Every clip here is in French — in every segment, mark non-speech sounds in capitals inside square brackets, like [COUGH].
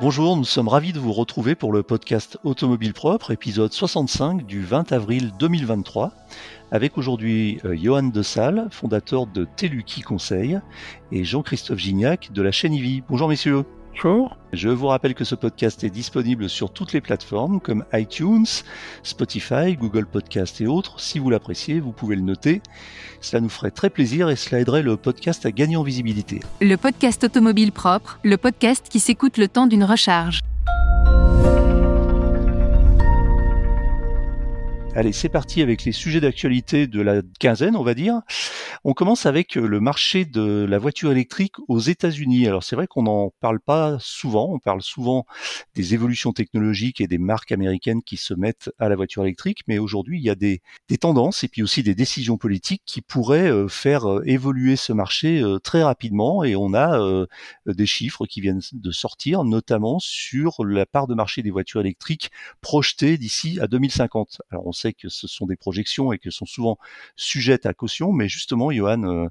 Bonjour, nous sommes ravis de vous retrouver pour le podcast Automobile Propre, épisode 65 du 20 avril 2023, avec aujourd'hui euh, Johan De Salle, fondateur de Teluki Conseil, et Jean-Christophe Gignac de la chaîne IVI. Bonjour messieurs. Bonjour. Je vous rappelle que ce podcast est disponible sur toutes les plateformes comme iTunes, Spotify, Google Podcast et autres. Si vous l'appréciez, vous pouvez le noter. Cela nous ferait très plaisir et cela aiderait le podcast à gagner en visibilité. Le podcast automobile propre, le podcast qui s'écoute le temps d'une recharge. Allez, c'est parti avec les sujets d'actualité de la quinzaine, on va dire. On commence avec euh, le marché de la voiture électrique aux États-Unis. Alors c'est vrai qu'on n'en parle pas souvent. On parle souvent des évolutions technologiques et des marques américaines qui se mettent à la voiture électrique, mais aujourd'hui il y a des, tendances et puis aussi des décisions politiques qui pourraient euh, faire euh, évoluer ce marché très rapidement. Et on a des chiffres qui viennent de sortir, notamment sur la part de marché des voitures électriques projetées d'ici à 2050. Alors on que ce sont des projections et que sont souvent sujettes à caution, mais justement, Johan, euh,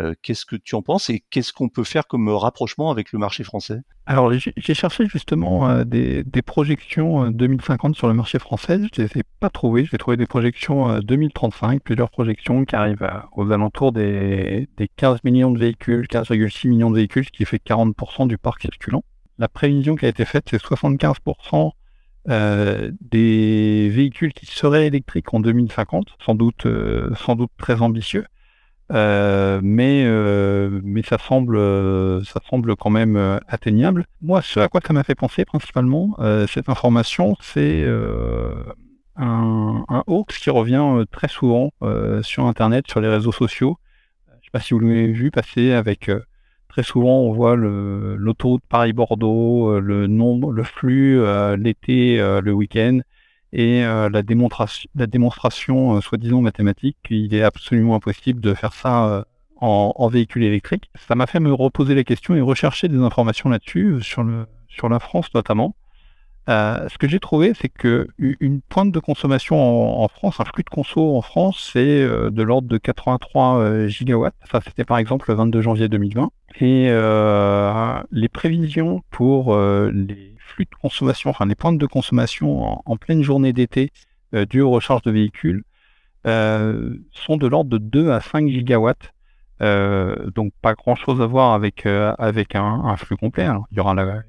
euh, qu'est-ce que tu en penses et qu'est-ce qu'on peut faire comme rapprochement avec le marché français? Alors, j'ai cherché justement euh, des, projections 2050 sur le marché français. Je ne les ai pas trouvées. J'ai trouvé des projections 2035, plusieurs projections qui arrivent aux alentours des, des 15 millions de véhicules, 15,6 millions de véhicules, ce qui fait 40% du parc circulant. La prévision qui a été faite, c'est 75% euh, des véhicules qui seraient électriques en 2050, sans doute, euh, sans doute très ambitieux, euh, mais mais ça semble ça semble quand même atteignable. Moi, ce à quoi ça m'a fait penser principalement cette information, c'est un, un hoax qui revient très souvent sur Internet, sur les réseaux sociaux. Je ne sais pas si vous l'avez vu passer avec Très souvent, on voit l'autoroute Paris-Bordeaux, euh, le nombre, le flux euh, l'été, euh, le week-end, et la démonstration, la démonstration soi-disant mathématique qu'il est absolument impossible de faire ça en, véhicule électrique. Ça m'a fait me reposer la question et rechercher des informations là-dessus, sur, la France notamment. Ce que j'ai trouvé, c'est que une pointe de consommation en, France, un flux de conso en France, c'est de l'ordre de 83 euh, gigawatts. Ça, c'était par exemple le 22 janvier 2020. Et les prévisions pour les flux de consommation, enfin les pointes de consommation en, pleine journée d'été dues aux recharges de véhicules, sont de l'ordre de 2 à 5 gigawatts. donc pas grand chose à voir avec avec un, flux complet. Hein. Il y aura la,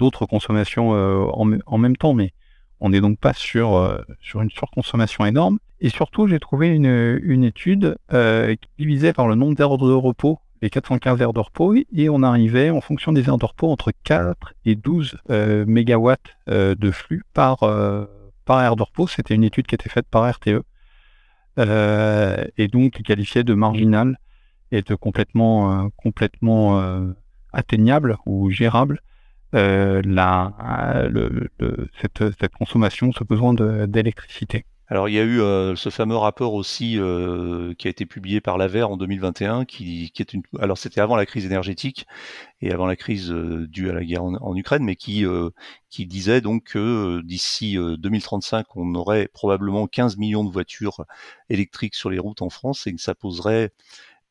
d'autres consommations euh, en, même temps, mais on n'est donc pas sur, euh, sur une surconsommation énorme. Et surtout, j'ai trouvé une, une étude euh, qui divisait par le nombre d'heures de repos, les 415 heures de repos, et on arrivait, en fonction des heures de repos, entre 4 et 12 mégawatts de flux par, par heure de repos. C'était une étude qui était faite par RTE, et donc qui qualifiait de marginal et de complètement, complètement atteignable ou gérable euh, la, cette, consommation, ce besoin d'électricité. Alors il y a eu euh, ce fameux rapport aussi euh, qui a été publié par l'AVER en 2021, qui, qui est une. Alors c'était avant la crise énergétique et avant la crise euh, due à la guerre en, Ukraine, mais qui qui disait donc que d'ici 2035, on aurait probablement 15 millions de voitures électriques sur les routes en France et que ça poserait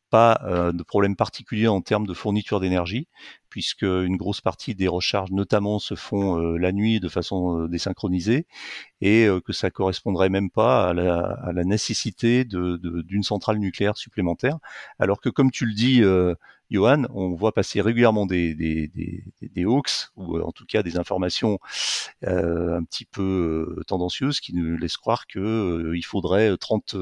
pas de problème particulier en termes de fourniture d'énergie, puisque une grosse partie des recharges notamment se font euh, la nuit de façon euh, désynchronisée, et que ça correspondrait même pas à la, nécessité d'une centrale nucléaire supplémentaire, alors que comme tu le dis, Johan, on voit passer régulièrement des, des, hoax, ou euh, en tout cas des informations euh, un petit peu euh, tendancieuses qui nous laissent croire qu'il il faudrait 30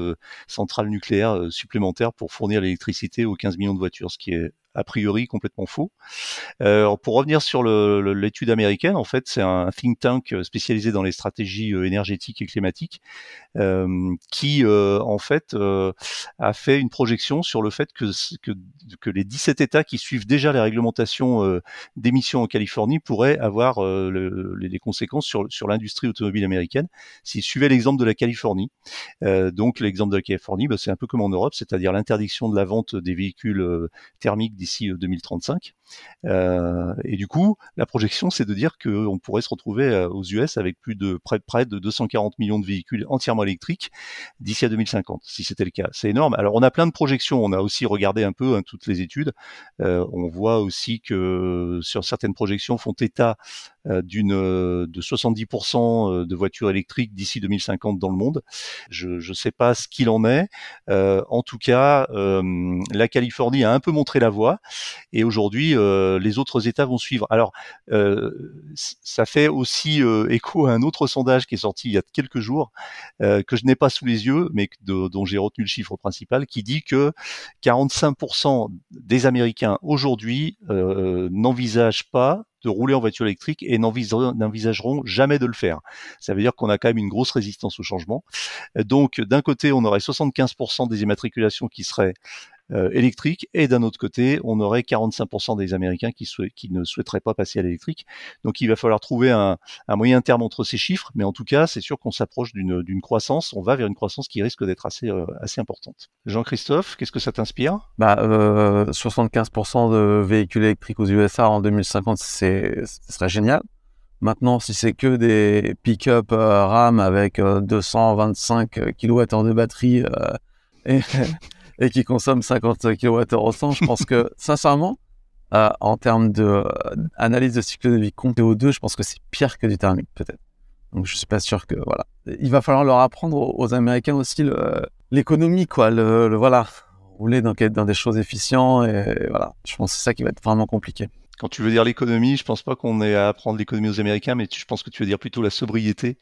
centrales nucléaires supplémentaires pour fournir l'électricité aux 15 millions de voitures, ce qui est a priori complètement faux. Euh, pour revenir sur l'étude américaine, en fait, c'est un think tank spécialisé dans les stratégies euh, énergétiques et climatiques euh, qui, euh, en fait, euh, a fait une projection sur le fait que, que, les 17 États qui suivent déjà les réglementations d'émissions en Californie pourraient avoir le, les, conséquences sur, sur l'industrie automobile américaine s'ils suivaient l'exemple de la Californie. donc, l'exemple de la Californie, bah, c'est un peu comme en Europe, c'est-à-dire l'interdiction de la vente des véhicules thermiques d'ici 2035. Euh, et du coup, la projection, c'est de dire qu'on pourrait se retrouver euh, aux US avec plus de près, de 240 millions de véhicules entièrement électriques d'ici à 2050, si c'était le cas. C'est énorme. Alors, on a plein de projections. On a aussi regardé un peu hein, toutes les études. Euh, on voit aussi que sur certaines projections font état d'une de 70% euh, de voitures électriques d'ici 2050 dans le monde. Je ne sais pas ce qu'il en est. en tout cas, la Californie a un peu montré la voie et aujourd'hui les autres États vont suivre. Alors ça fait aussi écho à un autre sondage qui est sorti il y a quelques jours que je n'ai pas sous les yeux, mais dont j'ai retenu le chiffre principal, qui dit que 45% des Américains aujourd'hui n'envisagent pas de rouler en voiture électrique et n'envisageront jamais de le faire. Ça veut dire qu'on a quand même une grosse résistance au changement. Donc d'un côté, on aurait 75% des immatriculations qui seraient euh, électrique, et d'un autre côté, on aurait 45% des Américains qui, qui, ne souhaiteraient pas passer à l'électrique. Donc il va falloir trouver un, un, moyen terme entre ces chiffres, mais en tout cas, c'est sûr qu'on s'approche d'une croissance, on va vers une croissance qui risque d'être assez, euh, assez importante. Jean-Christophe, qu'est-ce que ça t'inspire? Bah, euh, 75% de véhicules électriques aux USA en 2050, c'est, ce serait génial. Maintenant, si c'est que des pick-up euh, RAM avec 225 kWh de batterie et, [LAUGHS] et qui consomme 50 kWh au 100, je pense que [LAUGHS] sincèrement, euh, en termes d'analyse de, de cycle de vie compte CO2, je pense que c'est pire que du thermique peut-être. Donc je suis pas sûr que voilà. Il va falloir leur apprendre aux, Américains aussi l'économie quoi, le, voilà, rouler dans, dans des choses efficientes et voilà. Je pense que c'est ça qui va être vraiment compliqué. Quand tu veux dire l'économie, je pense pas qu'on ait à apprendre l'économie aux Américains, mais je pense que tu veux dire plutôt la sobriété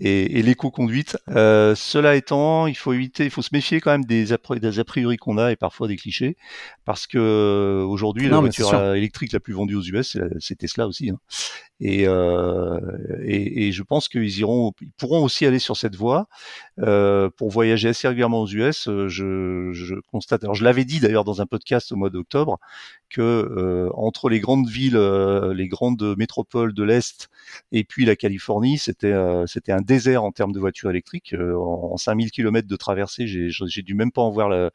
et, et l'éco-conduite. Euh, cela étant, il faut éviter, il faut se méfier quand même des a, des a priori qu'on a et parfois des clichés, parce que euh, aujourd'hui la voiture électrique la plus vendue aux US, c'est Tesla aussi. Hein. Et, euh, et, et, je pense qu'ils iront, ils pourront aussi aller sur cette voie euh, pour voyager assez régulièrement aux US. Euh, je, je constate, alors je l'avais dit d'ailleurs dans un podcast au mois d'octobre, que euh, entre les grandes villes, euh, les grandes métropoles de l'est et puis la Californie, c'était c'était un désert en termes de voitures électriques. en, 5000 km de traversée, j'ai dû même pas en voir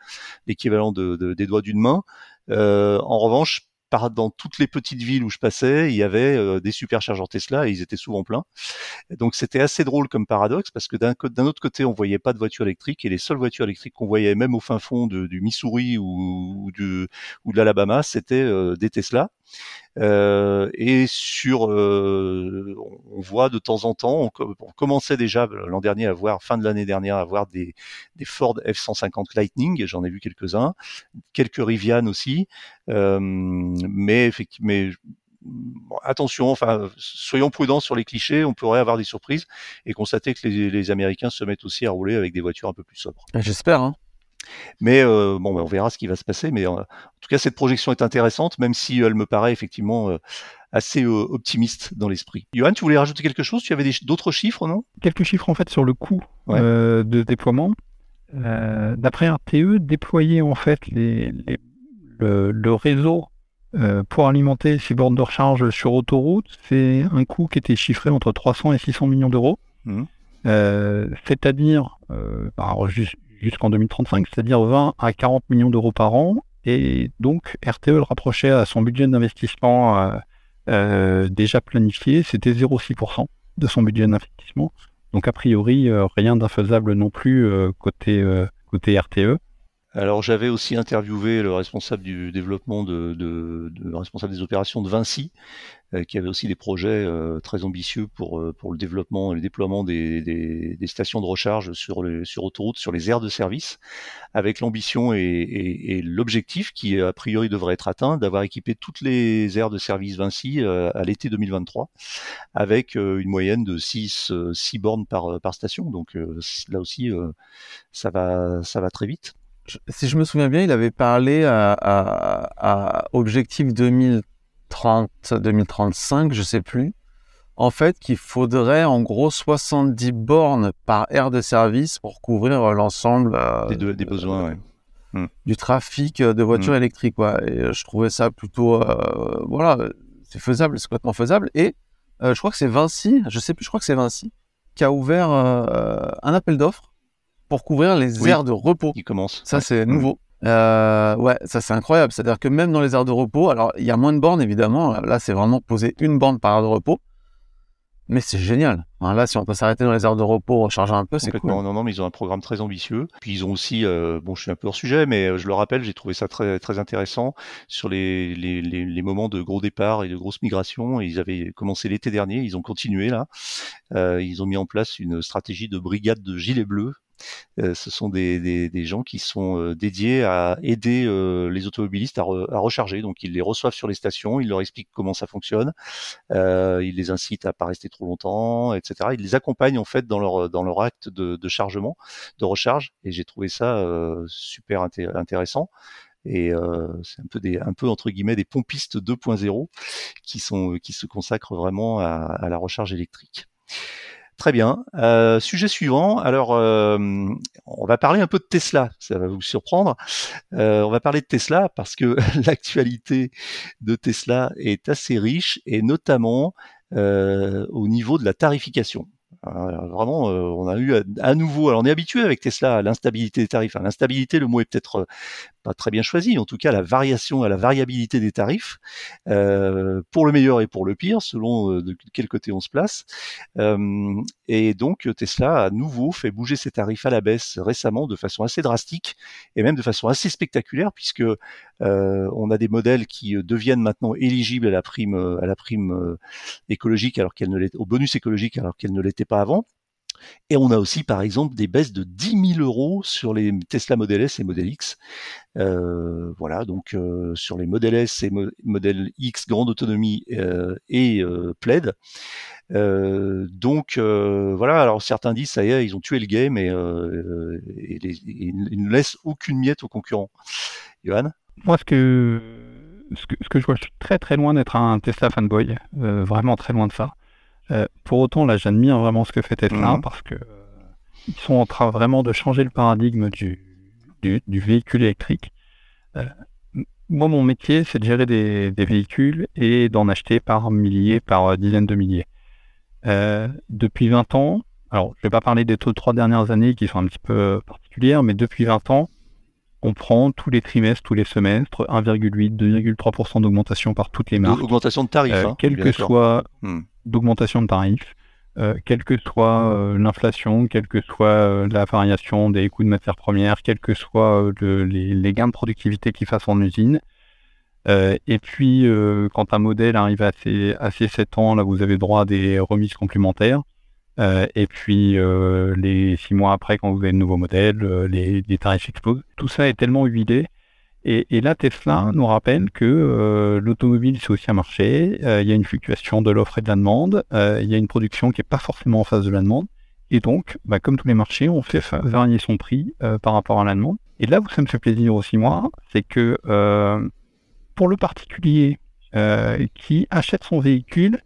l'équivalent de, de, des doigts d'une main. en revanche, dans toutes les petites villes où je passais, il y avait euh, des superchargeurs Tesla et ils étaient souvent pleins. donc c'était assez drôle comme paradoxe parce que d'un autre côté, on voyait pas de voitures électriques et les seules voitures électriques qu'on voyait même au fin fond du Missouri ou, de l'Alabama, c'était euh, des Tesla. Euh, et sur, euh, on voit de temps en temps, on, commençait déjà l'an dernier à voir, fin de l'année dernière, à voir des, Ford F-150 Lightning, j'en ai vu quelques-uns, quelques Rivian aussi, euh, mais mais attention, enfin, soyons prudents sur les clichés, on pourrait avoir des surprises et constater que les, les Américains se mettent aussi à rouler avec des voitures un peu plus sobres. J'espère. Hein. Mais euh, bon, ben, on verra ce qui va se passer. Mais en, tout cas, cette projection est intéressante, même si elle me paraît effectivement euh, assez euh, optimiste dans l'esprit. Johan, tu voulais rajouter quelque chose? Tu avais d'autres chiffres, non? Quelques chiffres en fait sur le coût de déploiement. D'après RTE, déployer en fait les, le, réseau pour alimenter ces bornes de recharge sur autoroute, c'est un coût qui était chiffré entre 300 et 600 millions d'euros. Mmh. C'est-à-dire, bah, juste, jusqu'en 2035, c'est-à-dire 20 à 40 millions d'euros par an. Et donc, RTE le rapprochait à son budget d'investissement euh, euh, déjà planifié, c'était 0,6% de son budget d'investissement. Donc, a priori, euh, rien d'infaisable non plus côté, côté RTE. Alors j'avais aussi interviewé le responsable du développement responsable des opérations de Vinci, qui avait aussi des projets euh, très ambitieux pour euh, pour le développement et le déploiement des, des, stations de recharge sur les sur autoroute, sur les aires de service, avec l'ambition et, l'objectif qui a priori devrait être atteint d'avoir équipé toutes les aires de service Vinci à l'été 2023, avec une moyenne de 6 six bornes par par station. Donc là aussi ça va ça va très vite si je me souviens bien, il avait parlé à, à, à Objectif 2030, 2035, je sais plus. En fait, qu'il faudrait en gros 70 bornes par aire de service pour couvrir l'ensemble euh, des, des, besoins, ouais. Hmm. du trafic de voitures hmm. électriques. Et euh, je trouvais ça plutôt, euh, voilà, c'est faisable, c'est complètement faisable. Et euh, je crois que c'est Vinci, je sais plus, je crois que c'est Vinci qui a ouvert euh, un appel d'offres pour couvrir les aires de repos. Il commence. Ça, c'est nouveau. Euh, ouais, ça c'est incroyable. C'est-à-dire que même dans les aires de repos, alors il y a moins de bornes évidemment. Là, c'est vraiment poser une borne par aire de repos. Mais c'est génial. là, si on peut s'arrêter dans les heures de repos, recharger un peu, c'est cool. Non, non, mais ils ont un programme très ambitieux. Puis ils ont aussi, euh, bon, je suis un peu hors sujet, mais euh, je le rappelle, j'ai trouvé ça très, très intéressant sur les, les, les, moments de gros départ et de grosses migrations. Ils avaient commencé l'été dernier, ils ont continué là. Euh, ils ont mis en place une stratégie de brigade de gilets bleus euh, ce sont des, des, des, gens qui sont euh, dédiés à aider euh, les automobilistes à, à, recharger. Donc ils les reçoivent sur les stations, ils leur expliquent comment ça fonctionne, euh, ils les incitent à pas rester trop longtemps, etc. Ils les accompagnent en fait dans leur dans leur acte de, de chargement, de recharge. Et j'ai trouvé ça super intéressant et euh, c'est un peu des un peu entre guillemets des pompistes 2.0 qui sont qui se consacrent vraiment à, à la recharge électrique. Très bien. Euh, sujet suivant. Alors, euh, on va parler un peu de Tesla. Ça va vous surprendre. Euh, on va parler de Tesla parce que [LAUGHS] l'actualité de Tesla est assez riche et notamment au niveau de la tarification. Vraiment, on a eu à, nouveau, alors on est habitué avec Tesla à l'instabilité des tarifs. l'instabilité, le mot est peut-être pas très bien choisi, en tout cas la variation à la variabilité des tarifs, euh, pour le meilleur et pour le pire, selon euh, de quel côté on se place. Euh, et donc Tesla a à nouveau fait bouger ses tarifs à la baisse récemment de façon assez drastique et même de façon assez spectaculaire, puisque on a des modèles qui deviennent maintenant éligibles à la prime, à la prime écologique alors qu'elle ne au bonus écologique alors qu'elle ne l'était pas avant. Et on a aussi, par exemple, des baisses de 10 000 euros sur les Tesla Model S et Model X. Euh, voilà, donc euh, sur les Model S et Model X grande autonomie euh, et Plaid. donc voilà, alors certains disent ça y est, ils ont tué le game et, ils ne laissent aucune miette aux concurrents. Johan? Moi, ce que, ce que, ce que je vois, je suis très très loin d'être un Tesla fanboy, vraiment très loin de ça. Euh, pour autant, là, j'admire vraiment ce que fait Tesla mhm. parce que euh, ils sont en train vraiment de changer le paradigme du, du, véhicule électrique. Euh, moi, mon métier, c'est de gérer des, des véhicules et d'en acheter par milliers, par dizaines de milliers. depuis 20 ans, alors je vais pas parler des taux de trois dernières années qui sont un petit peu particulières, mais depuis 20 ans, on prend tous les trimestres, tous les semestres, 1,8, 2,3% d'augmentation par toutes les marques. Augmentation de tarifs, hein, quel que soit hmm d'augmentation de tarifs, euh, quelle que soit euh, l'inflation, quelle que soit euh, la variation des coûts de matières premières, quels que soient les, gains de productivité qu'ils fassent en usine. et puis, quand un modèle arrive à ses, à 7 ans, là, vous avez droit à des remises complémentaires. et puis, les 6 mois après, quand vous avez le nouveau modèle, les, les, tarifs explosent. Tout ça est tellement huilé et, là, Tesla nous rappelle que euh, l'automobile, c'est aussi un marché. Euh, il y a une fluctuation de l'offre et de la demande. Euh, il y a une production qui n'est pas forcément en face de la demande. Et donc, bah, comme tous les marchés, on fait varier son prix par rapport à la demande. Et là où ça me fait plaisir aussi, moi, c'est que pour le particulier qui achète son véhicule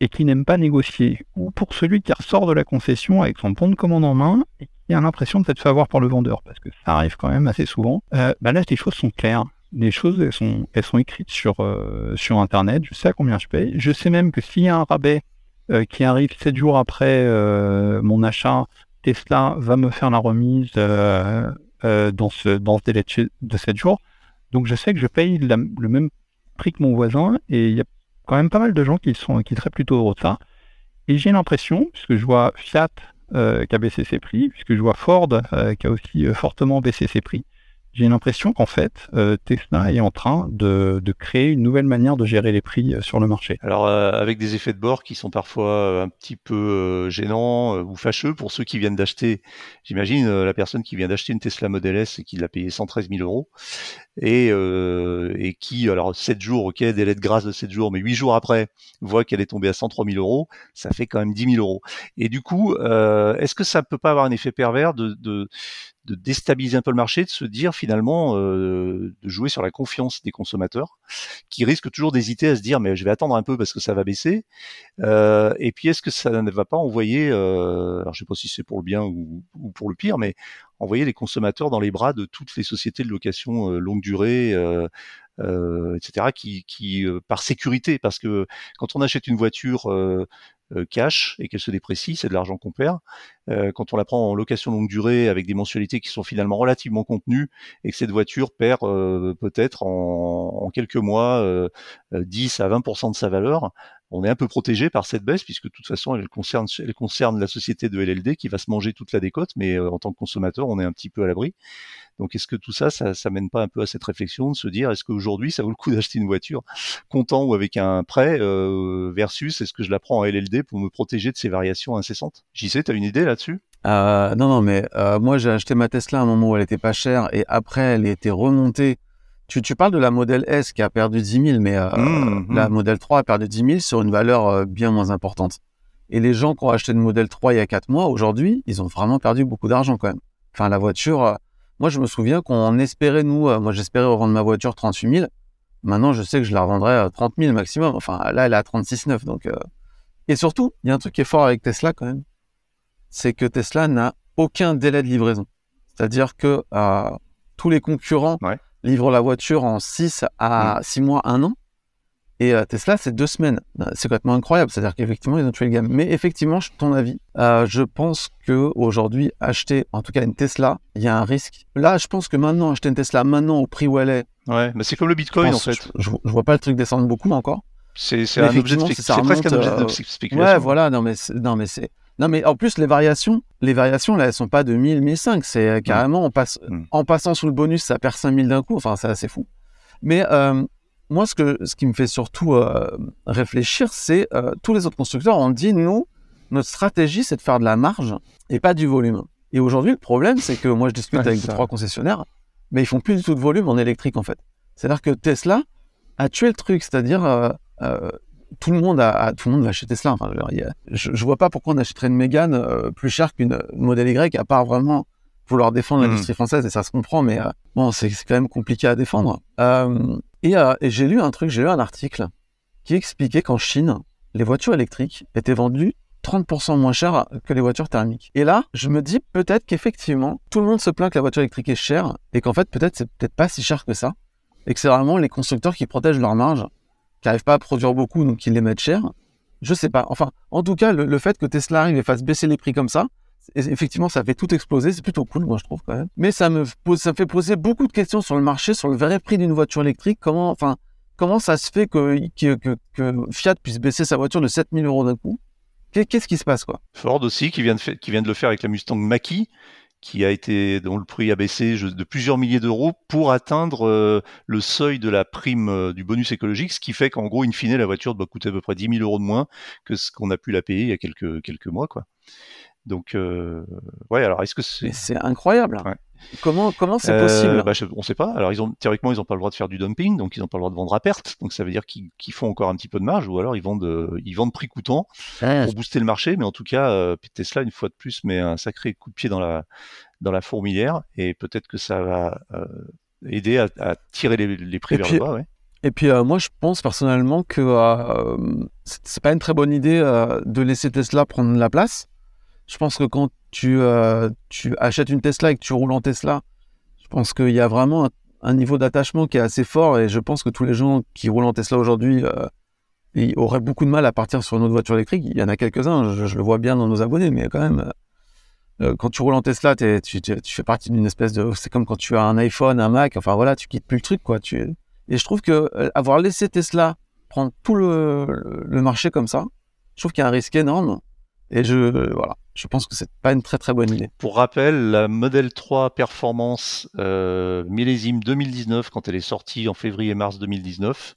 et qui n'aime pas négocier, ou pour celui qui ressort de la concession avec son bon de commande en main et l'impression de s'être fait avoir par le vendeur, parce que ça arrive quand même assez souvent. Euh, bah là, les choses sont claires. Les choses, elles sont, elles sont écrites sur, euh, sur Internet. Je sais à combien je paye. Je sais même que s'il y a un rabais euh, qui arrive 7 jours après mon achat, Tesla va me faire la remise dans, ce, dans ce délai de, 7 jours. Donc je sais que je paye le même prix que mon voisin et il y a quand même pas mal de gens qui, sont, qui seraient plutôt heureux de ça. Et j'ai l'impression, puisque je vois Fiat qui a baissé ses prix, puisque je vois Ford euh, qui a aussi euh, fortement baissé ses prix. J'ai l'impression qu'en fait, Tesla est en train de, de, créer une nouvelle manière de gérer les prix sur le marché. Alors, avec des effets de bord qui sont parfois un petit peu gênants ou fâcheux pour ceux qui viennent d'acheter. J'imagine la personne qui vient d'acheter une Tesla Model S et qui l'a payé 113 000 euros et, et qui, alors 7 jours, ok, délai de grâce de 7 jours, mais 8 jours après, voit qu'elle est tombée à 103 000 euros, ça fait quand même 10 000 euros. Et du coup, euh, est-ce que ça peut pas avoir un effet pervers de, de, de déstabiliser un peu le marché, de se dire finalement euh, de jouer sur la confiance des consommateurs, qui risquent toujours d'hésiter à se dire mais je vais attendre un peu parce que ça va baisser. Euh, et puis est-ce que ça ne va pas envoyer, euh, alors je sais pas si c'est pour le bien ou, ou, pour le pire, mais envoyer les consommateurs dans les bras de toutes les sociétés de location euh, longue durée, euh, etc., qui, qui par sécurité, parce que quand on achète une voiture cash et qu'elle se déprécie, c'est de l'argent qu'on perd. quand on la prend en location longue durée avec des mensualités qui sont finalement relativement contenues et que cette voiture perd peut-être en, en, quelques mois 10 à 20% de sa valeur, on est un peu protégé par cette baisse puisque de toute façon elle concerne, elle concerne la société de LLD qui va se manger toute la décote, mais euh, en tant que consommateur on est un petit peu à l'abri. Donc est-ce que tout ça, ça, ça mène pas un peu à cette réflexion de se dire est-ce qu'aujourd'hui ça vaut le coup [LAUGHS] d'acheter une voiture comptant ou avec un prêt euh, versus est-ce que je la prends en LLD pour me protéger de ces variations incessantes? J'y sais, tu as une idée là-dessus? Euh, Non, non, mais euh, moi j'ai acheté ma Tesla à un moment où elle était pas chère et après elle était remontée tu, parles de la modèle S qui a perdu 10 000, mais euh, mmh, mmh. la modèle 3 a perdu 10 000 sur une valeur bien moins importante. Et les gens qui ont acheté une modèle 3 il y a 4 mois, aujourd'hui, ils ont vraiment perdu beaucoup d'argent quand même. Enfin, la voiture, moi je me souviens qu'on espérait, nous, moi j'espérais revendre ma voiture 38 000. Maintenant, je sais que je la revendrai à 30 000 maximum. Enfin, là, elle est à 36,9. Donc, Et surtout, il y a un truc qui est fort avec Tesla quand même. C'est que Tesla n'a aucun délai de livraison. C'est-à-dire que tous les concurrents livre la voiture en 6 à 6 mm. mois, 1 an. Et euh, Tesla, c'est deux semaines. Euh, c'est complètement incroyable. C'est-à-dire qu'effectivement, ils ont tué le gamme. Mais effectivement, ton avis, euh, je pense que aujourd'hui, acheter, en tout cas une Tesla, il y a un risque. Là, je pense que maintenant, acheter une Tesla maintenant au prix où elle est. Ouais, mais c'est comme le Bitcoin en fait. Je, je, vois pas le truc descendre beaucoup encore. C'est un objet de C'est presque un objet de spéculation. Ouais, voilà. Non, mais non, mais c'est non, mais en plus, les variations, les variations, là, elles sont pas de 1000, 1005. C'est euh, carrément, on passe, mm. en passant sous le bonus, ça perd 5000 d'un coup. Enfin, c'est assez fou. Mais euh, moi, ce, que, ce qui me fait surtout euh, réfléchir, c'est tous les autres constructeurs ont dit, nous, notre stratégie, c'est de faire de la marge et pas du volume. Et aujourd'hui, le problème, c'est que moi, je discute avec deux, trois concessionnaires, mais ils font plus du tout de volume en électrique, en fait. C'est-à-dire que Tesla a tué le truc, c'est-à-dire tout le monde a, tout le monde va acheter Tesla. Enfin, je, je vois pas pourquoi on achèterait une Mégane euh, plus chère qu'une modèle Y, à part vraiment vouloir défendre hmm. l'industrie française et ça se comprend, mais euh, bon, c'est quand même compliqué à défendre. Euh, et, et j'ai lu un truc, j'ai lu un article qui expliquait qu'en Chine, les voitures électriques étaient vendues 30% moins cher que les voitures thermiques. Et là, je me dis peut-être qu'effectivement, tout le monde se plaint que la voiture électrique est chère et qu'en fait, peut-être c'est peut-être pas si cher que ça et que c'est vraiment les constructeurs qui protègent leur marge qui n'arrivent pas à produire beaucoup, donc ils les mettent cher. Je sais pas. Enfin, en tout cas, le, fait que Tesla arrive et fasse baisser les prix comme ça, effectivement, ça fait tout exploser. C'est plutôt cool, moi, je trouve quand même. Mais ça me pose, ça fait poser beaucoup de questions sur le marché, sur le vrai prix d'une voiture électrique. Comment, enfin, comment ça se fait que, Fiat puisse baisser sa voiture de 7000 euros d'un coup? Qu'est-ce qui se passe, quoi? Ford aussi, qui vient, de qui vient de le faire avec la Mustang Mach-E, qui a été dont le prix a baissé de plusieurs milliers d'euros pour atteindre euh, le seuil de la prime euh, du bonus écologique, ce qui fait qu'en gros, in fine, la voiture doit coûter à peu près 10 000 euros de moins que ce qu'on a pu la payer il y a quelques quelques mois, quoi. Donc, euh, ouais, alors est-ce que c'est C'est incroyable. Ouais. Comment comment c'est possible? euh, bah, On ne sait pas. Alors ils ont théoriquement ils n'ont pas le droit de faire du dumping, donc ils n'ont pas le droit de vendre à perte. Donc ça veut dire qu'ils font encore un petit peu de marge, ou alors ils vendent euh, ils vendent prix coûtant ah. pour booster le marché. Mais en tout cas, euh, Tesla une fois de plus met un sacré coup de pied dans la dans la fourmilière et peut-être que ça va aider à, tirer les, prix vers le bas. Ouais. Et puis moi je pense personnellement que c'est pas une très bonne idée de laisser Tesla prendre la place je pense que quand tu, euh, tu achètes une Tesla et que tu roules en Tesla, je pense qu'il y a vraiment un, niveau d'attachement qui est assez fort et je pense que tous les gens qui roulent en Tesla aujourd'hui euh, auraient beaucoup de mal à partir sur une autre voiture électrique. Il y en a quelques-uns, je, le vois bien dans nos abonnés, mais quand même, euh, quand tu roules en Tesla, tu, fais partie d'une espèce de... C'est comme quand tu as un iPhone, un Mac, enfin voilà, tu quittes plus le truc, quoi. Et je trouve que avoir laissé Tesla prendre tout le, le marché comme ça, je trouve qu'il y a un risque énorme. Et je, voilà, je pense que c'est pas une très très bonne idée. Pour rappel, la Model 3 Performance euh, millésime 2019, quand elle est sortie en février-mars 2019,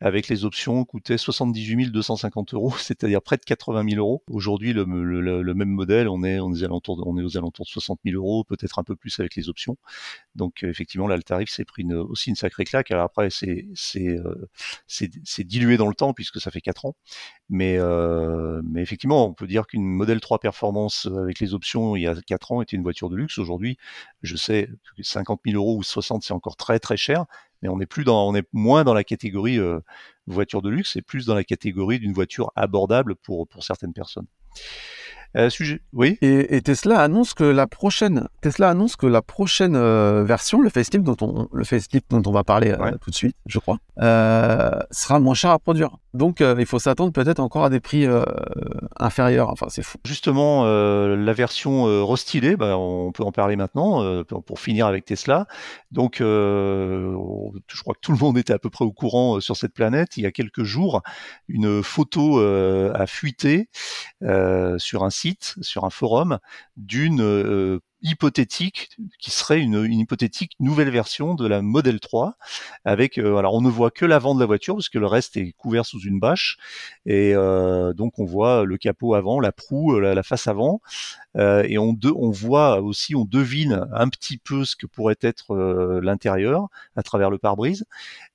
avec les options coûtait 78 250 euros, [LAUGHS] c'est-à-dire près de 80 000 euros. Aujourd'hui, le, même modèle, on est, aux alentours de 60 000 euros, peut-être un peu plus avec les options. Donc euh, effectivement, là, le tarif s'est pris aussi une sacrée claque. Alors après, c'est euh, c'est dilué dans le temps puisque ça fait 4 ans. Mais, euh, mais effectivement, on peut dire qu'une Model 3 Performance avec les options il y a 4 ans était une voiture de luxe. Aujourd'hui, je sais que 50 000 euros ou 60, c'est encore très très cher mais on est plus dans, on est moins dans la catégorie euh, voiture de luxe et plus dans la catégorie d'une voiture abordable pour pour certaines personnes. Euh, sujet, oui? Et, et, Tesla annonce que la prochaine, Tesla annonce que la prochaine euh, version, le facelift dont on, le facelift dont on va parler tout de suite, je crois, sera moins cher à produire. Donc il faut s'attendre peut-être encore à des prix inférieurs. Enfin, c'est fou. Justement, la version restylée, bah, on peut en parler maintenant pour, pour, finir avec Tesla. Donc, je crois que tout le monde était à peu près au courant sur cette planète. Il y a quelques jours, une photo a fuité sur un site sur un forum, d'une euh, hypothétique qui serait une, hypothétique nouvelle version de la Model 3 avec euh, alors on ne voit que l'avant de la voiture parce que le reste est couvert sous une bâche et euh, donc on voit le capot avant, la proue, la, face avant et on, on voit aussi, on devine un petit peu ce que pourrait être l'intérieur à travers le pare-brise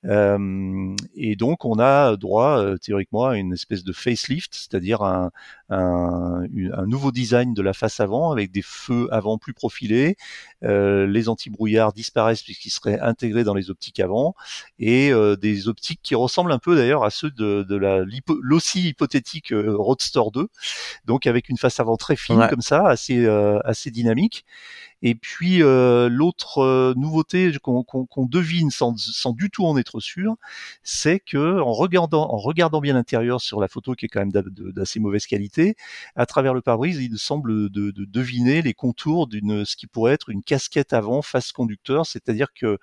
et donc on a droit théoriquement à une espèce de facelift, c'est-à-dire un, un, un, nouveau design de la face avant avec des feux avant plus profilés, euh, les anti-brouillards disparaissent puisqu'ils seraient intégrés dans les optiques avant, et euh, des optiques qui ressemblent un peu d'ailleurs à ceux de, de la l'aussi hypothétique euh, Roadster 2, donc avec une face avant très fine comme ça, assez euh, assez dynamique. Et puis euh, l'autre euh, nouveauté qu'on devine sans, sans, du tout en être sûr, c'est que en regardant, en regardant bien l'intérieur sur la photo qui est quand même d'assez mauvaise qualité, à travers le pare-brise, il semble de, de, deviner les contours d'une ce qui pourrait être une casquette avant face conducteur, c'est-à-dire que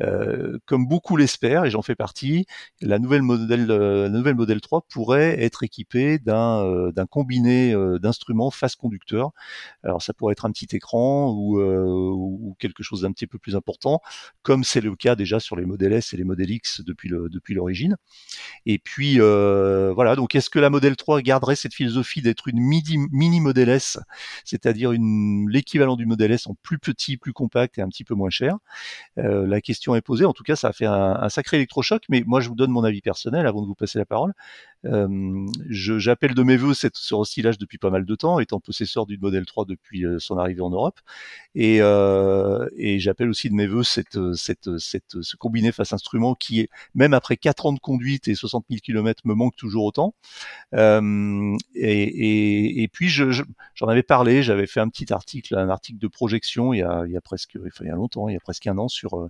euh, comme beaucoup l'espèrent, et j'en fais partie, la nouvelle modèle, euh, la nouvelle modèle 3 pourrait être équipée d'un euh, d'un combiné d'instruments face conducteur. Alors ça pourrait être un petit écran ou, ou quelque chose d'un petit peu plus important, comme c'est le cas déjà sur les modèles S et les modèles X depuis le depuis l'origine. Et puis voilà, donc est-ce que la modèle 3 garderait cette philosophie d'être une mini, mini modèle S, c'est-à-dire l'équivalent du modèle S en plus petit, plus compact et un petit peu moins cher? La question est posée. En tout cas, ça a fait un, sacré électrochoc. Mais moi, je vous donne mon avis personnel avant de vous passer la parole. Euh, J'appelle de mes voeux cette, ce recyclage depuis pas mal de temps, étant possesseur d'une modèle 3 depuis son arrivée en Europe. Et, euh, et j'appelle aussi de mes voeux cette, cette, cette, ce combiné face instrument qui, même après 4 ans de conduite et 60 000 km, me manque toujours autant. Euh, et, et, et, puis, j'en je, j'en avais parlé, j'avais fait un petit article, un article de projection il y a, il y a presque, il y a longtemps, il y a presque un an sur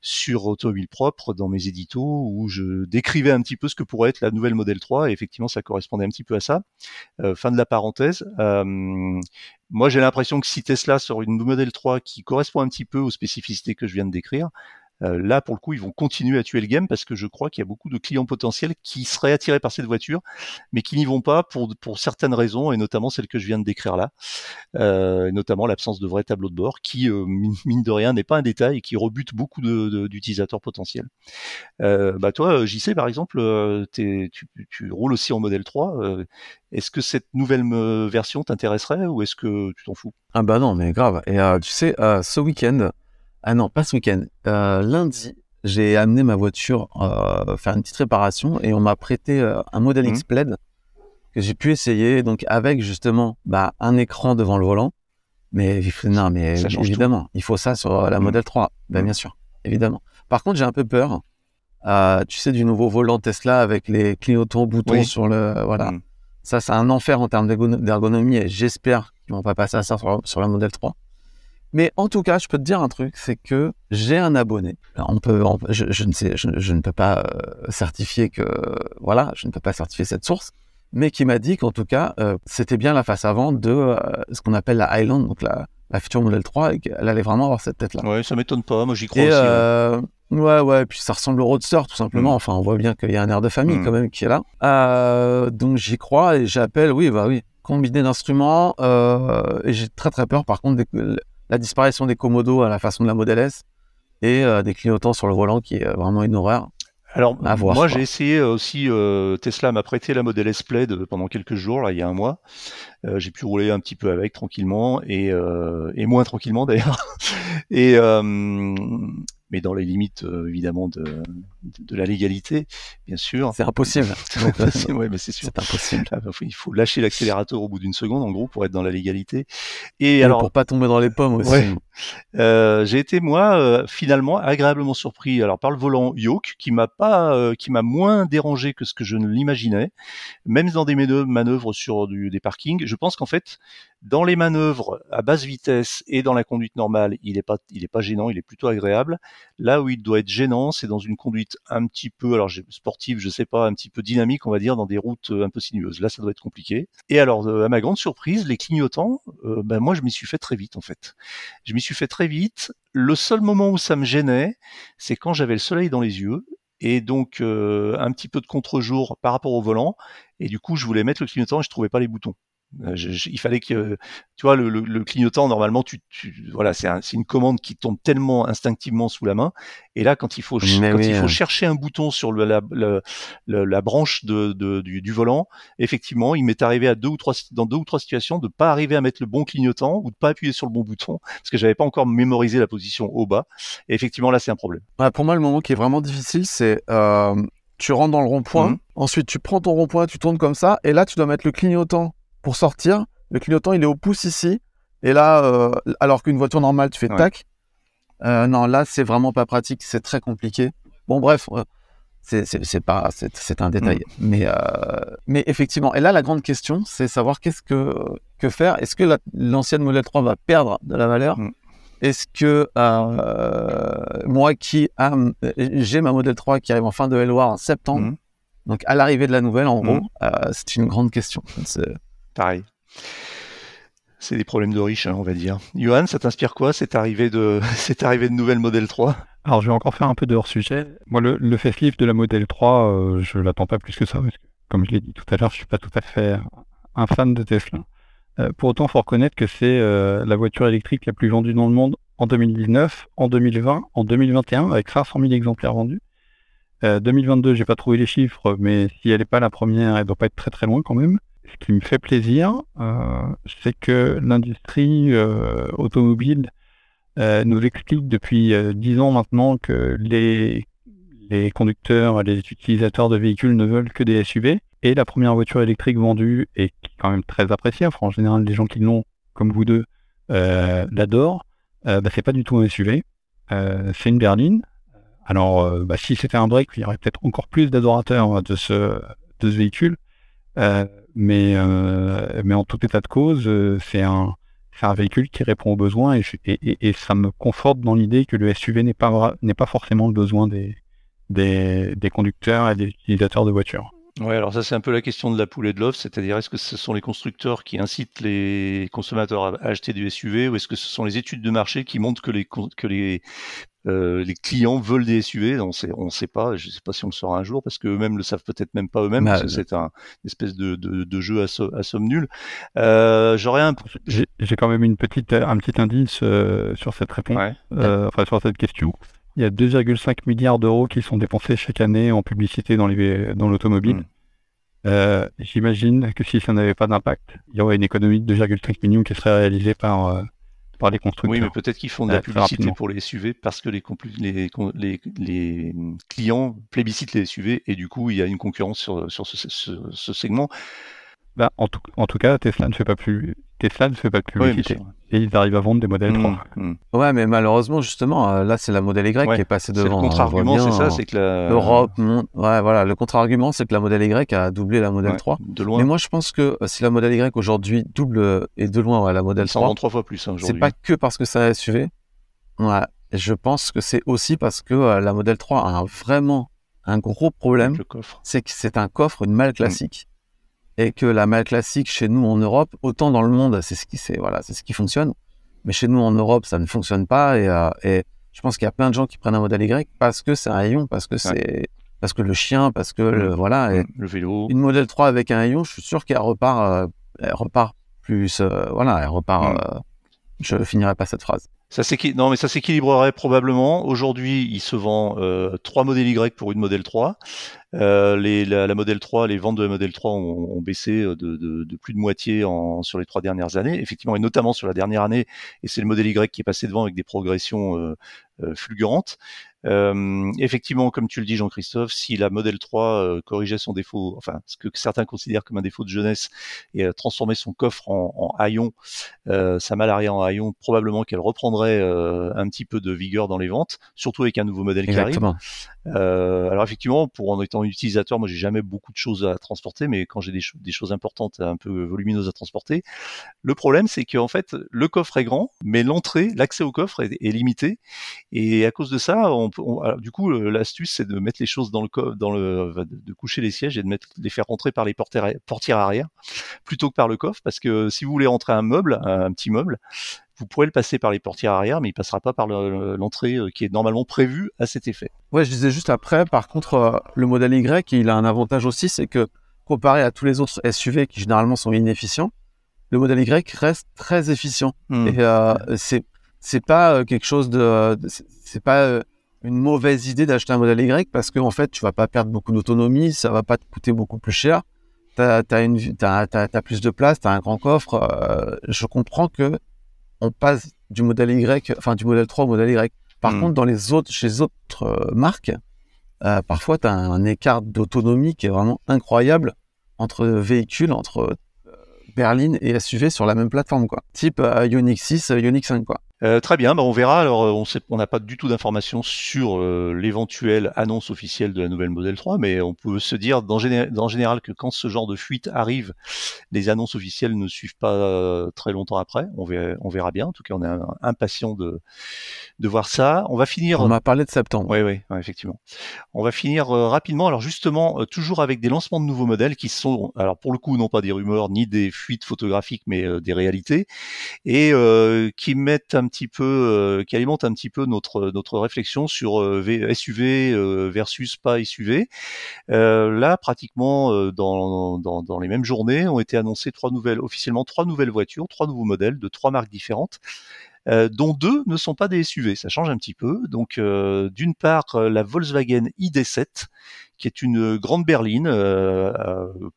sur Automobile Propre dans mes éditos où je décrivais un petit peu ce que pourrait être la nouvelle modèle 3 et effectivement ça correspondait un petit peu à ça. Euh, fin de la parenthèse. Euh, moi j'ai l'impression que si Tesla sort une modèle 3 qui correspond un petit peu aux spécificités que je viens de décrire, euh, là, pour le coup, ils vont continuer à tuer le game parce que je crois qu'il y a beaucoup de clients potentiels qui seraient attirés par cette voiture, mais qui n'y vont pas pour, pour certaines raisons, et notamment celle que je viens de décrire là, euh, notamment l'absence de vrai tableau de bord, qui, euh, mine de rien, n'est pas un détail et qui rebute beaucoup d'utilisateurs potentiels. Euh, bah toi, JC, par exemple, tu, tu, roules aussi en modèle 3. est-ce que cette nouvelle version t'intéresserait ou est-ce que tu t'en fous? Ah bah non, mais grave. Et tu sais, ce week-end, ah non, pas ce week-end. Euh, lundi, j'ai amené ma voiture euh, faire une petite réparation et on m'a prêté euh, un modèle mmh. X-Plaid que j'ai pu essayer, donc avec justement bah, un écran devant le volant. Mais non, mais évidemment, il faut ça sur la mmh. modèle 3. Ben. Bien sûr, évidemment. Par contre, j'ai un peu peur. tu sais, du nouveau volant Tesla avec les clignotants boutons sur le. Voilà. Ça, c'est un enfer en termes d'ergonomie et j'espère qu'ils vont pas passer à ça sur, sur la modèle 3. Mais en tout cas, je peux te dire un truc, c'est que j'ai un abonné. on peut, je, ne sais, je, ne peux pas euh, certifier que, voilà, je ne peux pas certifier cette source, mais qui m'a dit qu'en tout cas, euh, c'était bien la face avant de euh, ce qu'on appelle la Highland, donc la, la future modèle 3, et qu'elle allait vraiment avoir cette tête-là. Ouais, ça m'étonne pas, moi j'y crois aussi. Ouais. ouais, puis ça ressemble au Roadster tout simplement. Mm. Enfin, on voit bien qu'il y a un air de famille mm. quand même qui est là. donc j'y crois et j'appelle, oui, bah oui, combiné d'instruments. et j'ai très très peur par contre des, la disparition des commodos à la façon de la Model S et euh, des clignotants sur le volant qui est vraiment une horreur. Alors moi j'ai essayé aussi euh, Tesla m'a prêté la Model S Plaid pendant quelques jours là il y a un mois. Euh, j'ai pu rouler un petit peu avec tranquillement et, et moins tranquillement d'ailleurs. [LAUGHS] et mais dans les limites euh, évidemment de, de, la légalité, bien sûr. C'est impossible. ouais, mais c'est sûr. C'est impossible. Ah, bah, il faut lâcher l'accélérateur au bout d'une seconde, en gros, pour être dans la légalité. Et, alors, pour pas tomber dans les pommes aussi. Euh, j'ai été moi euh, finalement agréablement surpris alors par le volant yoke qui m'a pas euh, qui m'a moins dérangé que ce que je ne l'imaginais même dans des manœuvres sur du, des parkings. Je pense qu'en fait dans les manœuvres à basse vitesse et dans la conduite normale il est pas il est pas gênant il est plutôt agréable. Là où il doit être gênant c'est dans une conduite un petit peu alors sportive je sais pas un petit peu dynamique on va dire dans des routes un peu sinueuses. Là ça doit être compliqué. Et alors à ma grande surprise les clignotants ben moi je m'y suis fait très vite en fait. Je m'y suis fait très vite. Le seul moment où ça me gênait, c'est quand j'avais le soleil dans les yeux et donc euh, un petit peu de contre-jour par rapport au volant. Et du coup, je voulais mettre le clignotant et je trouvais pas les boutons. Euh, il fallait que, tu vois, le, le, clignotant normalement, tu, tu voilà, c'est un, une commande qui tombe tellement instinctivement sous la main. Et là, quand il faut, quand il faut hein. chercher un bouton sur le, la, la, branche de, de du, du, volant, effectivement, il m'est arrivé à deux ou trois, dans deux ou trois situations de pas arriver à mettre le bon clignotant ou de pas appuyer sur le bon bouton parce que j'avais pas encore mémorisé la position au bas. Et effectivement, là, c'est un problème. pour moi, le moment qui est vraiment difficile, c'est euh, tu rentres dans le rond-point, mmh. ensuite tu prends ton rond-point, tu tournes comme ça, et là, tu dois mettre le clignotant pour sortir, le clignotant il est au pouce ici. Et là, euh, alors qu'une voiture normale, tu fais tac. Euh, non, là, c'est vraiment pas pratique, c'est très compliqué. Bon, bref, euh, c'est pas, c'est un détail. Mm. Mais, mais effectivement, et là, la grande question, c'est savoir qu'est-ce que, que faire. Est-ce que l'ancienne Model 3 va perdre de la valeur? Mm. Est-ce que moi qui j'ai ma Model 3 qui arrive en fin de Loire en septembre, mm. donc à l'arrivée de la nouvelle, en gros, c'est une grande question. Pareil. C'est des problèmes de riches, hein, on va dire. Johan, ça t'inspire quoi cette arrivée de [LAUGHS] cette arrivée de nouvelle Model 3 Alors, je vais encore faire un peu de hors sujet. Moi, le, le de la Model 3, euh, je l'attends pas plus que ça, comme je l'ai dit tout à l'heure, je suis pas tout à fait un fan de Tesla. Euh, pour autant, il faut reconnaître que c'est euh, la voiture électrique la plus vendue dans le monde en 2019, en 2020, en 2021, avec 500 000 exemplaires vendus. 2022, j'ai pas trouvé les chiffres, mais si elle n'est pas la première, elle doit pas être très très loin quand même ce qui me fait plaisir, euh, c'est que l'industrie euh, automobile euh, nous explique depuis dix ans maintenant que les, les conducteurs, les utilisateurs de véhicules ne veulent que des SUV. Et la première voiture électrique vendue, et qui est quand même très appréciée, enfin, en général, les gens qui l'ont, comme vous deux, l'adorent, bah, c'est pas du tout un SUV. c'est une berline. Alors, bah, si c'était un break, il y aurait peut-être encore plus d'adorateurs de ce, de ce véhicule. Mais, euh, mais en tout état de cause, euh, c'est un, un véhicule qui répond aux besoins et, et, ça me conforte dans l'idée que le SUV n'est pas, pas forcément le besoin des, des, des conducteurs et des utilisateurs de voitures. Ouais, alors ça c'est un peu la question de la poule et de l'œuf, c'est-à-dire est-ce que ce sont les constructeurs qui incitent les consommateurs à acheter du SUV ou est-ce que ce sont les études de marché qui montrent que les que les euh, les clients veulent des SUV, on sait, on sait pas, je sais pas si on le saura un jour parce que eux-mêmes le savent peut-être même pas eux-mêmes, que c'est un une espèce de, de, de jeu à, à somme nulle. Euh, J'aurais un, j'ai quand même une petite, un petit indice euh, sur cette réponse, euh, enfin sur cette question. Il y a 2,5 milliards d'euros qui sont dépensés chaque année en publicité dans les dans l'automobile. Hmm. Euh, J'imagine que si ça n'avait pas d'impact, il y aurait une économie de 2,5 millions qui serait réalisée par par les constructeurs. Oui, mais peut-être qu'ils font de la publicité pour les SUV parce que les, les, les, les, clients plébiscitent les SUV et du coup, il y a une concurrence sur, sur ce, ce, segment. Bah, en, tout, en tout cas, Tesla ne fait pas plus, Tesla ne fait pas de publicité. et ils arrivent à vendre des modèles 3. Mmh, mmh. Ouais, mais malheureusement, justement, euh, là, c'est la modèle Y qui est passée devant. Le contre-argument, c'est ça, c'est que la... L'Europe, ouais, voilà, le contre-argument, c'est que la modèle Y a doublé la modèle 3. De loin. Mais moi, je pense que euh, si la modèle Y aujourd'hui double euh, et de loin la modèle 3, trois fois plus hein, C'est pas que parce que ça a SUV. Ouais, je pense que c'est aussi parce que la modèle 3 a vraiment un gros problème. C'est que c'est un coffre, une malle classique et que la malle classique chez nous en Europe, autant dans le monde, c'est ce qui c'est voilà, c'est ce qui fonctionne, mais chez nous en Europe, ça ne fonctionne pas et, euh, et je pense qu'il y a plein de gens qui prennent un modèle Y parce que c'est un hayon, parce que c'est parce que le chien, parce que le, voilà, et le vélo. Une modèle 3 avec un hayon, je suis sûr qu'elle repart, euh, elle repart plus, euh, voilà, elle repart. je finirai pas cette phrase. Ça non, mais ça s'équilibrerait probablement. Aujourd'hui, il se vend euh, trois modèles Y pour une modèle 3. Les, la, la, Model 3, les ventes de la Model 3 ont, ont baissé de, de, de, plus de moitié en, sur les trois dernières années, effectivement, et notamment sur la dernière année. Et c'est le modèle Y qui est passé devant avec des progressions fulgurantes. Euh, effectivement, comme tu le dis, Jean-Christophe, si la Model 3 euh, corrigeait son défaut, enfin ce que certains considèrent comme un défaut de jeunesse, et euh, transformait son coffre en, en haillon, euh, sa malaria en haillon, probablement qu'elle reprendrait un petit peu de vigueur dans les ventes, surtout avec un nouveau modèle qui arrive. alors effectivement, pour en étant utilisateur, moi j'ai jamais beaucoup de choses à transporter, mais quand j'ai des, choses importantes, un peu volumineuses à transporter, le problème c'est qu'en fait le coffre est grand, mais l'entrée, l'accès au coffre est, limité, et à cause de ça, on du coup, l'astuce, c'est de mettre les choses dans le, dans le, de coucher les sièges et de mettre, les faire rentrer par les portières, arrière plutôt que par le coffre, parce que si vous voulez rentrer un meuble, un, petit meuble, vous pourrez le passer par les portières arrière, mais il passera pas par l'entrée euh, qui est normalement prévue à cet effet. Ouais, je disais juste après, par contre, euh, le modèle Y, il a un avantage aussi, c'est que comparé à tous les autres SUV qui généralement sont inefficients, le modèle Y reste très efficient. Hmm. Et euh, c'est c'est pas quelque chose de, c'est pas une mauvaise idée d'acheter un modèle Y parce qu'en en fait, tu vas pas perdre beaucoup d'autonomie, ça va pas te coûter beaucoup plus cher. Tu as, as, plus de place, tu as un grand coffre. Euh, je comprends que on passe du modèle Y, enfin du modèle 3 au modèle Y. Par hmm. contre, dans les autres, chez les autres euh, marques, euh, parfois tu as un, écart d'autonomie qui est vraiment incroyable entre véhicules, entre berline et SUV sur la même plateforme, quoi. Type Ioniq 6, Ioniq 5, quoi. Euh, très bien, bah on verra. Alors, euh, on n'a pas du tout d'informations sur euh, l'éventuelle annonce officielle de la nouvelle Model 3, mais on peut se dire dans, général que quand ce genre de fuite arrive, les annonces officielles ne suivent pas très longtemps après. On verra, bien. En tout cas, on est impatient de, de voir ça. On va finir. On m'a parlé de septembre. Oui, oui, effectivement. On va finir rapidement. Alors justement, toujours avec des lancements de nouveaux modèles qui sont, alors pour le coup, non pas des rumeurs ni des fuites photographiques, mais des réalités, et qui mettent un un petit peu, euh, qui alimente un petit peu notre notre réflexion sur SUV euh, euh, versus pas SUV. là, pratiquement dans, dans, les mêmes journées, ont été annoncées trois nouvelles, officiellement trois nouvelles voitures, trois nouveaux modèles de trois marques différentes. dont deux ne sont pas des SUV. Ça change un petit peu. Donc, d'une part, la Volkswagen ID7, qui est une grande berline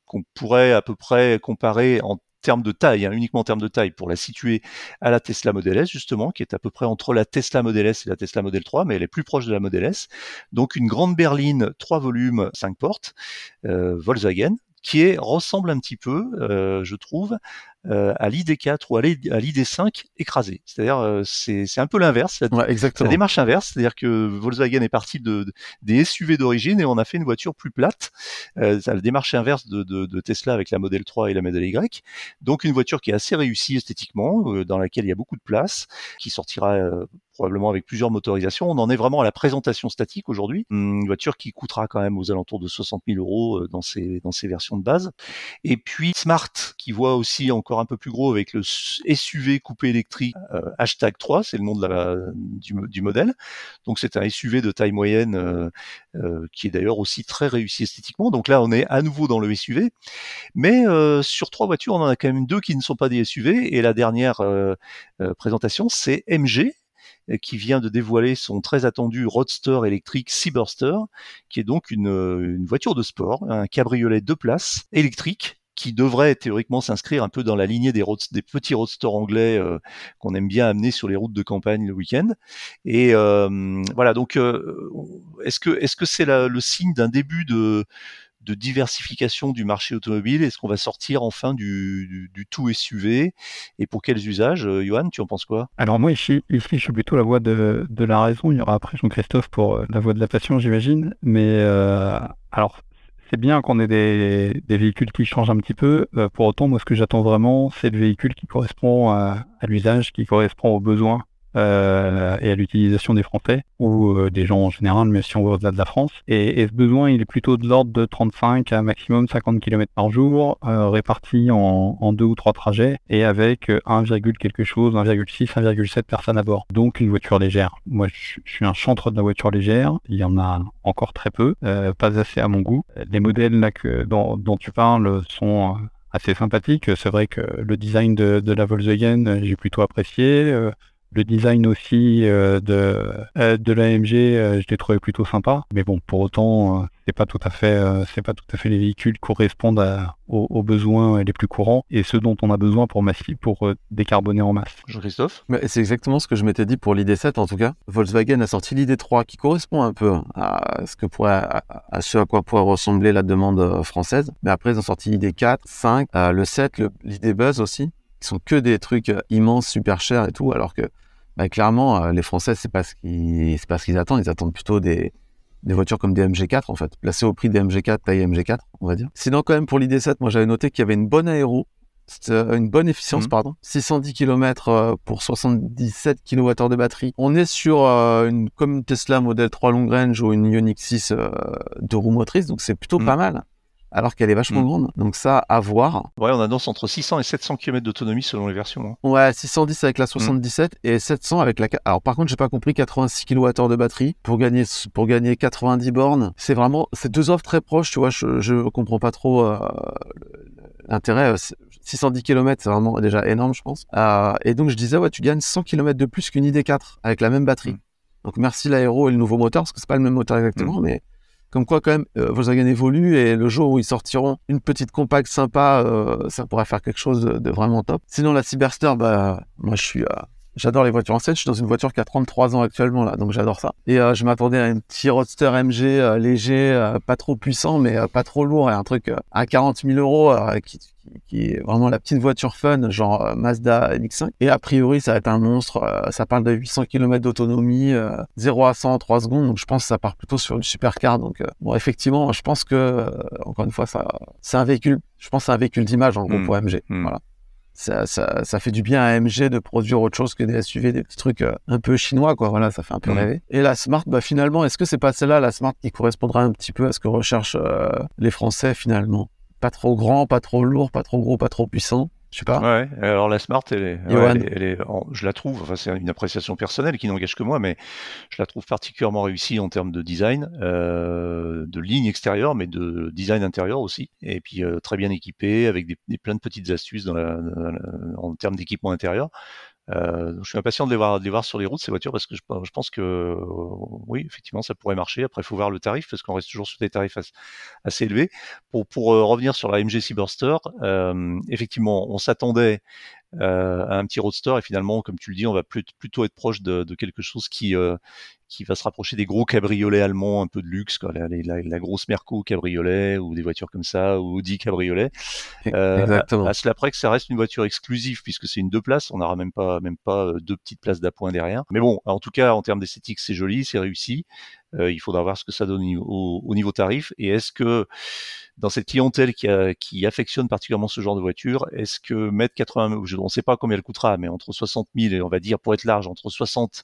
qu'on pourrait à peu près comparer en termes de taille, hein, uniquement en de taille, pour la situer à la Tesla Model S, justement, qui est à peu près entre la Tesla Model S et la Tesla Model 3, mais elle est plus proche de la Model S. Donc une grande berline, trois volumes, cinq portes, euh, Volkswagen, qui ressemble un petit peu, euh, je trouve, euh, à l'ID4 ou à l'ID5 écrasé. C'est-à-dire, euh, c'est un peu l'inverse. Ouais, la démarche inverse, c'est-à-dire que Volkswagen est parti de, des SUV d'origine et on a fait une voiture plus plate. Euh, la démarche inverse de, de, de, Tesla avec la Model 3 et la Model Y. Donc une voiture qui est assez réussie esthétiquement, euh, dans laquelle il y a beaucoup de place, qui sortira probablement avec plusieurs motorisations. On en est vraiment à la présentation statique aujourd'hui. Une voiture qui coûtera quand même aux alentours de 60 000 euros dans ces, dans ces versions de base. Et puis Smart, qui voit aussi encore un peu plus gros avec le SUV coupé électrique euh, hashtag 3, c'est le nom de la, du, modèle. Donc c'est un SUV de taille moyenne euh, euh, qui est d'ailleurs aussi très réussi esthétiquement. Donc là on est à nouveau dans le SUV, mais sur trois voitures on en a quand même deux qui ne sont pas des SUV et la dernière présentation c'est MG qui vient de dévoiler son très attendu Roadster électrique Cyberster, qui est donc une, une voiture de sport, un cabriolet de places électrique qui devrait théoriquement s'inscrire un peu dans la lignée des, petits roadsters anglais euh, qu'on aime bien amener sur les routes de campagne le week-end. Et euh, voilà, donc euh, est-ce que est-ce que c'est le signe d'un début de diversification du marché automobile? Est-ce qu'on va sortir enfin du, tout SUV Et pour quels usages Johan, tu en penses quoi? Alors moi, ici, je suis plutôt la voix de, de la raison. Il y aura après Jean-Christophe pour la voix de la passion, j'imagine. Mais alors, c'est bien qu'on ait des, véhicules qui changent un petit peu. Euh, pour autant, moi, ce que j'attends vraiment, c'est le véhicule qui correspond à l'usage, qui correspond aux besoins euh, et à l'utilisation des Français ou euh, des gens en général, mais si on va au-delà de la France. Et, ce besoin, il est plutôt de l'ordre de 35 à maximum 50 km par jour, euh, répartis en, en, deux ou trois trajets et avec 1, quelque chose, 1,6, 1,7 personnes à bord. Donc une voiture légère. Moi, je, suis un chantre de la voiture légère. Il y en a encore très peu, euh, pas assez à mon goût. Les modèles dont, tu parles sont assez sympathiques. C'est vrai que le design de, de la Volkswagen, j'ai plutôt apprécié. Le design aussi euh, de, euh, de l'AMG, euh, je l'ai trouvé plutôt sympa. Mais bon, pour autant, c'est pas tout à fait, euh, c'est pas tout à fait les véhicules qui correspondent aux, besoins les plus courants et ceux dont on a besoin pour pour euh, décarboner en masse. Jean-Christophe? C'est exactement ce que je m'étais dit pour l'ID7 en tout cas. Volkswagen a sorti l'ID3 qui correspond un peu à ce que pourrait, à, ce à quoi pourrait ressembler la demande euh, française. Mais après, ils ont sorti l'ID4, 5, le 7, l'ID Buzz aussi, qui sont que des trucs immenses, super chers et tout, alors que bah, clairement, les Français, c'est pas ce qu'ils, c'est pas ce qu'ils attendent. Ils attendent plutôt des, des voitures comme des MG4 en fait, placées au prix des MG4, taille MG4, on va dire. Sinon quand même pour l'ID7, moi j'avais noté qu'il y avait une bonne aéro, euh, une bonne efficience, mhm. pardon. 610 km euh, pour 77 kWh de batterie. On est sur euh, une comme Tesla modèle 3 long range ou une Ioniq 6 de roues motrices, donc c'est plutôt mhm. pas mal alors qu'elle est vachement mm. grande. Donc ça, à voir. Ouais, on annonce entre 600 et 700 km d'autonomie selon les versions. Hein. Ouais, 610 avec la 77 mm. et 700 avec la... Alors par contre, j'ai pas compris 86 kWh de batterie pour gagner pour gagner 90 bornes. C'est vraiment c'est deux offres très proches, tu vois, je je comprends pas trop euh, l'intérêt 610 km, c'est vraiment déjà énorme, je pense. Euh, et donc je disais ouais, tu gagnes 100 km de plus qu'une ID4 avec la même batterie. Mm. Donc merci l'aéro et le nouveau moteur parce que c'est pas le même moteur exactement, mais comme quoi, quand même, euh, Volkswagen évolue et le jour où ils sortiront une petite compacte sympa, euh, ça pourrait faire quelque chose de, vraiment top. Sinon, la Cyberster, bah, moi, je suis, j'adore les voitures anciennes. Je suis dans une voiture qui a 33 ans actuellement, là, donc j'adore ça. Et je m'attendais à un petit roadster MG léger, pas trop puissant, mais pas trop lourd et un truc à 40 000 euros qui, qui est vraiment la petite voiture fun, genre euh, Mazda MX-5. Et a priori, ça va être un monstre. Euh, ça parle de 800 km d'autonomie, 0 euh, à 100 en 3 secondes. Donc je pense que ça part plutôt sur une supercar. Donc bon, effectivement, je pense que encore une fois, ça, c'est un véhicule. Je pense c'est un véhicule d'image en gros mmh. pour MG. Mmh. Voilà. Ça, ça, ça, fait du bien à MG de produire autre chose que des SUV, des petits trucs un peu chinois, quoi. Voilà, ça fait un peu mmh. rêver. Et la Smart, bah finalement, est-ce que c'est pas celle-là, la Smart, qui correspondra un petit peu à ce que recherchent les Français finalement? Pas trop grand, pas trop lourd, pas trop gros, pas trop puissant. Je sais pas. Ouais, alors la Smart, elle est, elle est, je la trouve, enfin c'est une appréciation personnelle qui n'engage que moi, mais je la trouve particulièrement réussie en termes de design, euh, de ligne extérieure, mais de design intérieur aussi, et puis euh, très bien équipée avec des, plein de petites astuces dans la, en termes d'équipement intérieur. Euh, je suis impatient de les, voir, de les voir sur les routes ces voitures parce que je, pense que euh, oui, effectivement, ça pourrait marcher. Après, il faut voir le tarif parce qu'on reste toujours sur des tarifs assez, élevés. Pour, pour euh, revenir sur la MG Cyberster, euh, effectivement, on s'attendait euh, à un petit roadster et finalement, comme tu le dis, on va plutôt être proche de, de quelque chose qui qui va se rapprocher des gros cabriolets allemands un peu de luxe, quoi, la, la, la grosse Merco cabriolet ou des voitures comme ça, ou Audi cabriolet. Euh, Exactement. À, cela près que ça reste une voiture exclusive puisque c'est une deux places, on n'aura même pas même pas deux petites places d'appoint derrière. Mais bon, en tout cas, en termes d'esthétique, c'est joli, c'est réussi. Euh, il faudra voir ce que ça donne au, au niveau tarif et est-ce que dans cette clientèle qui, a, qui affectionne particulièrement ce genre de voiture, est-ce que mettre 80, on ne sait pas combien elle coûtera, mais entre 60 000 et on va dire pour être large entre 60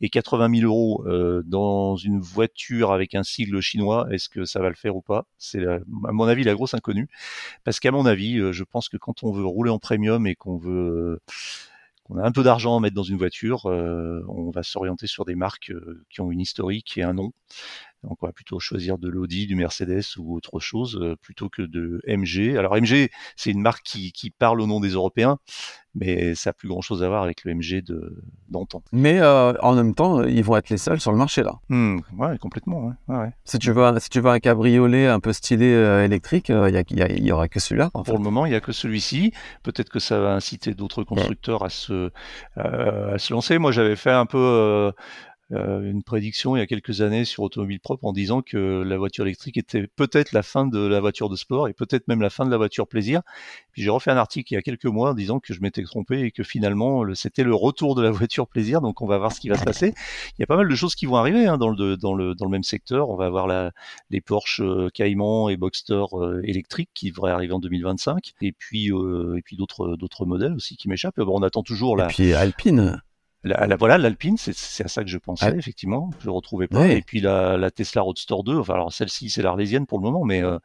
et 80 000 euros euh, dans une voiture avec un sigle chinois, est-ce que ça va le faire ou pas? C'est à mon avis la grosse inconnue, parce qu'à mon avis, euh, je pense que quand on veut rouler en premium et qu'on veut qu'on a un peu d'argent à mettre dans une voiture, euh, on va s'orienter sur des marques qui ont une historique et un nom. Donc on va plutôt choisir de l'Audi, du Mercedes ou autre chose euh, plutôt que de MG. Alors MG, c'est une marque qui, qui, parle au nom des Européens, mais ça n'a plus grand-chose à voir avec le MG d'antan. Mais euh, en même temps, ils vont être les seuls sur le marché là. Mmh, ouais, complètement. Ouais. Ouais, Si tu veux, si tu veux un cabriolet un peu stylé euh, électrique, il y, y, aura que celui-là. Pour le moment, il y a que celui-ci. Peut-être que ça va inciter d'autres constructeurs à se à se lancer. Moi, j'avais fait un peu une prédiction il y a quelques années sur Automobile Propre en disant que la voiture électrique était peut-être la fin de la voiture de sport et peut-être même la fin de la voiture plaisir. Puis j'ai refait un article il y a quelques mois en disant que je m'étais trompé et que finalement c'était le retour de la [LAUGHS] voiture plaisir. Donc on va voir ce qui va se passer. Il y a pas mal de choses qui vont arriver hein, dans, le, dans, le, dans le même secteur. On va avoir la, les Porsche euh, Cayman et Boxster euh, électriques qui devraient arriver en 2025 et puis et puis d'autres d'autres modèles aussi qui m'échappent. Bon, on attend toujours la. Et puis Alpine. La, voilà, l'Alpine, c'est à ça que je pensais, effectivement. Je ne retrouvais pas. Et puis la, la, Tesla Roadster 2, enfin, alors celle-ci, c'est l'Arlésienne pour le moment, mais euh,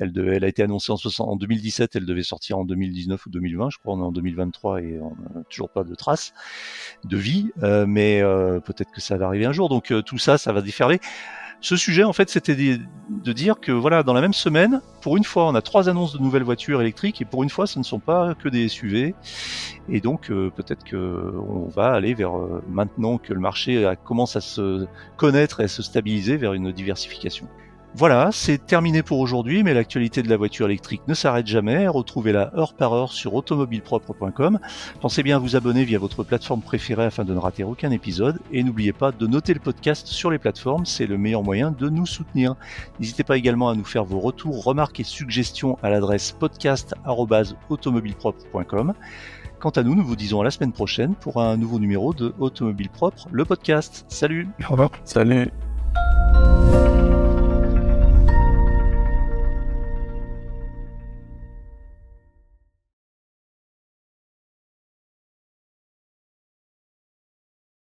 elle, elle a été annoncée en, en 2017, elle devait sortir en 2019 ou 2020, je crois, on est en 2023 et on n'a toujours pas de traces de vie, euh, mais euh, peut-être que ça va arriver un jour. Donc tout ça, ça va déferler. Ce sujet, en fait, c'était de dire que voilà, dans la même semaine, pour une fois, on a trois annonces de nouvelles voitures électriques et pour une fois, ce ne sont pas que des SUV. Et donc, euh, peut-être que on va aller vers euh, maintenant que le marché commence à se connaître et à se stabiliser vers une diversification. Voilà, c'est terminé pour aujourd'hui, mais l'actualité de la voiture électrique ne s'arrête jamais. Retrouvez-la heure par heure sur automobilepropre.com. Pensez bien à vous abonner via votre plateforme préférée afin de ne rater aucun épisode. Et n'oubliez pas de noter le podcast sur les plateformes, c'est le meilleur moyen de nous soutenir. N'hésitez pas également à nous faire vos retours, remarques et suggestions à l'adresse podcast.automobilepropre.com. Quant à nous, nous vous disons à la semaine prochaine pour un nouveau numéro de Automobile Propre, le podcast. Salut Au revoir. Salut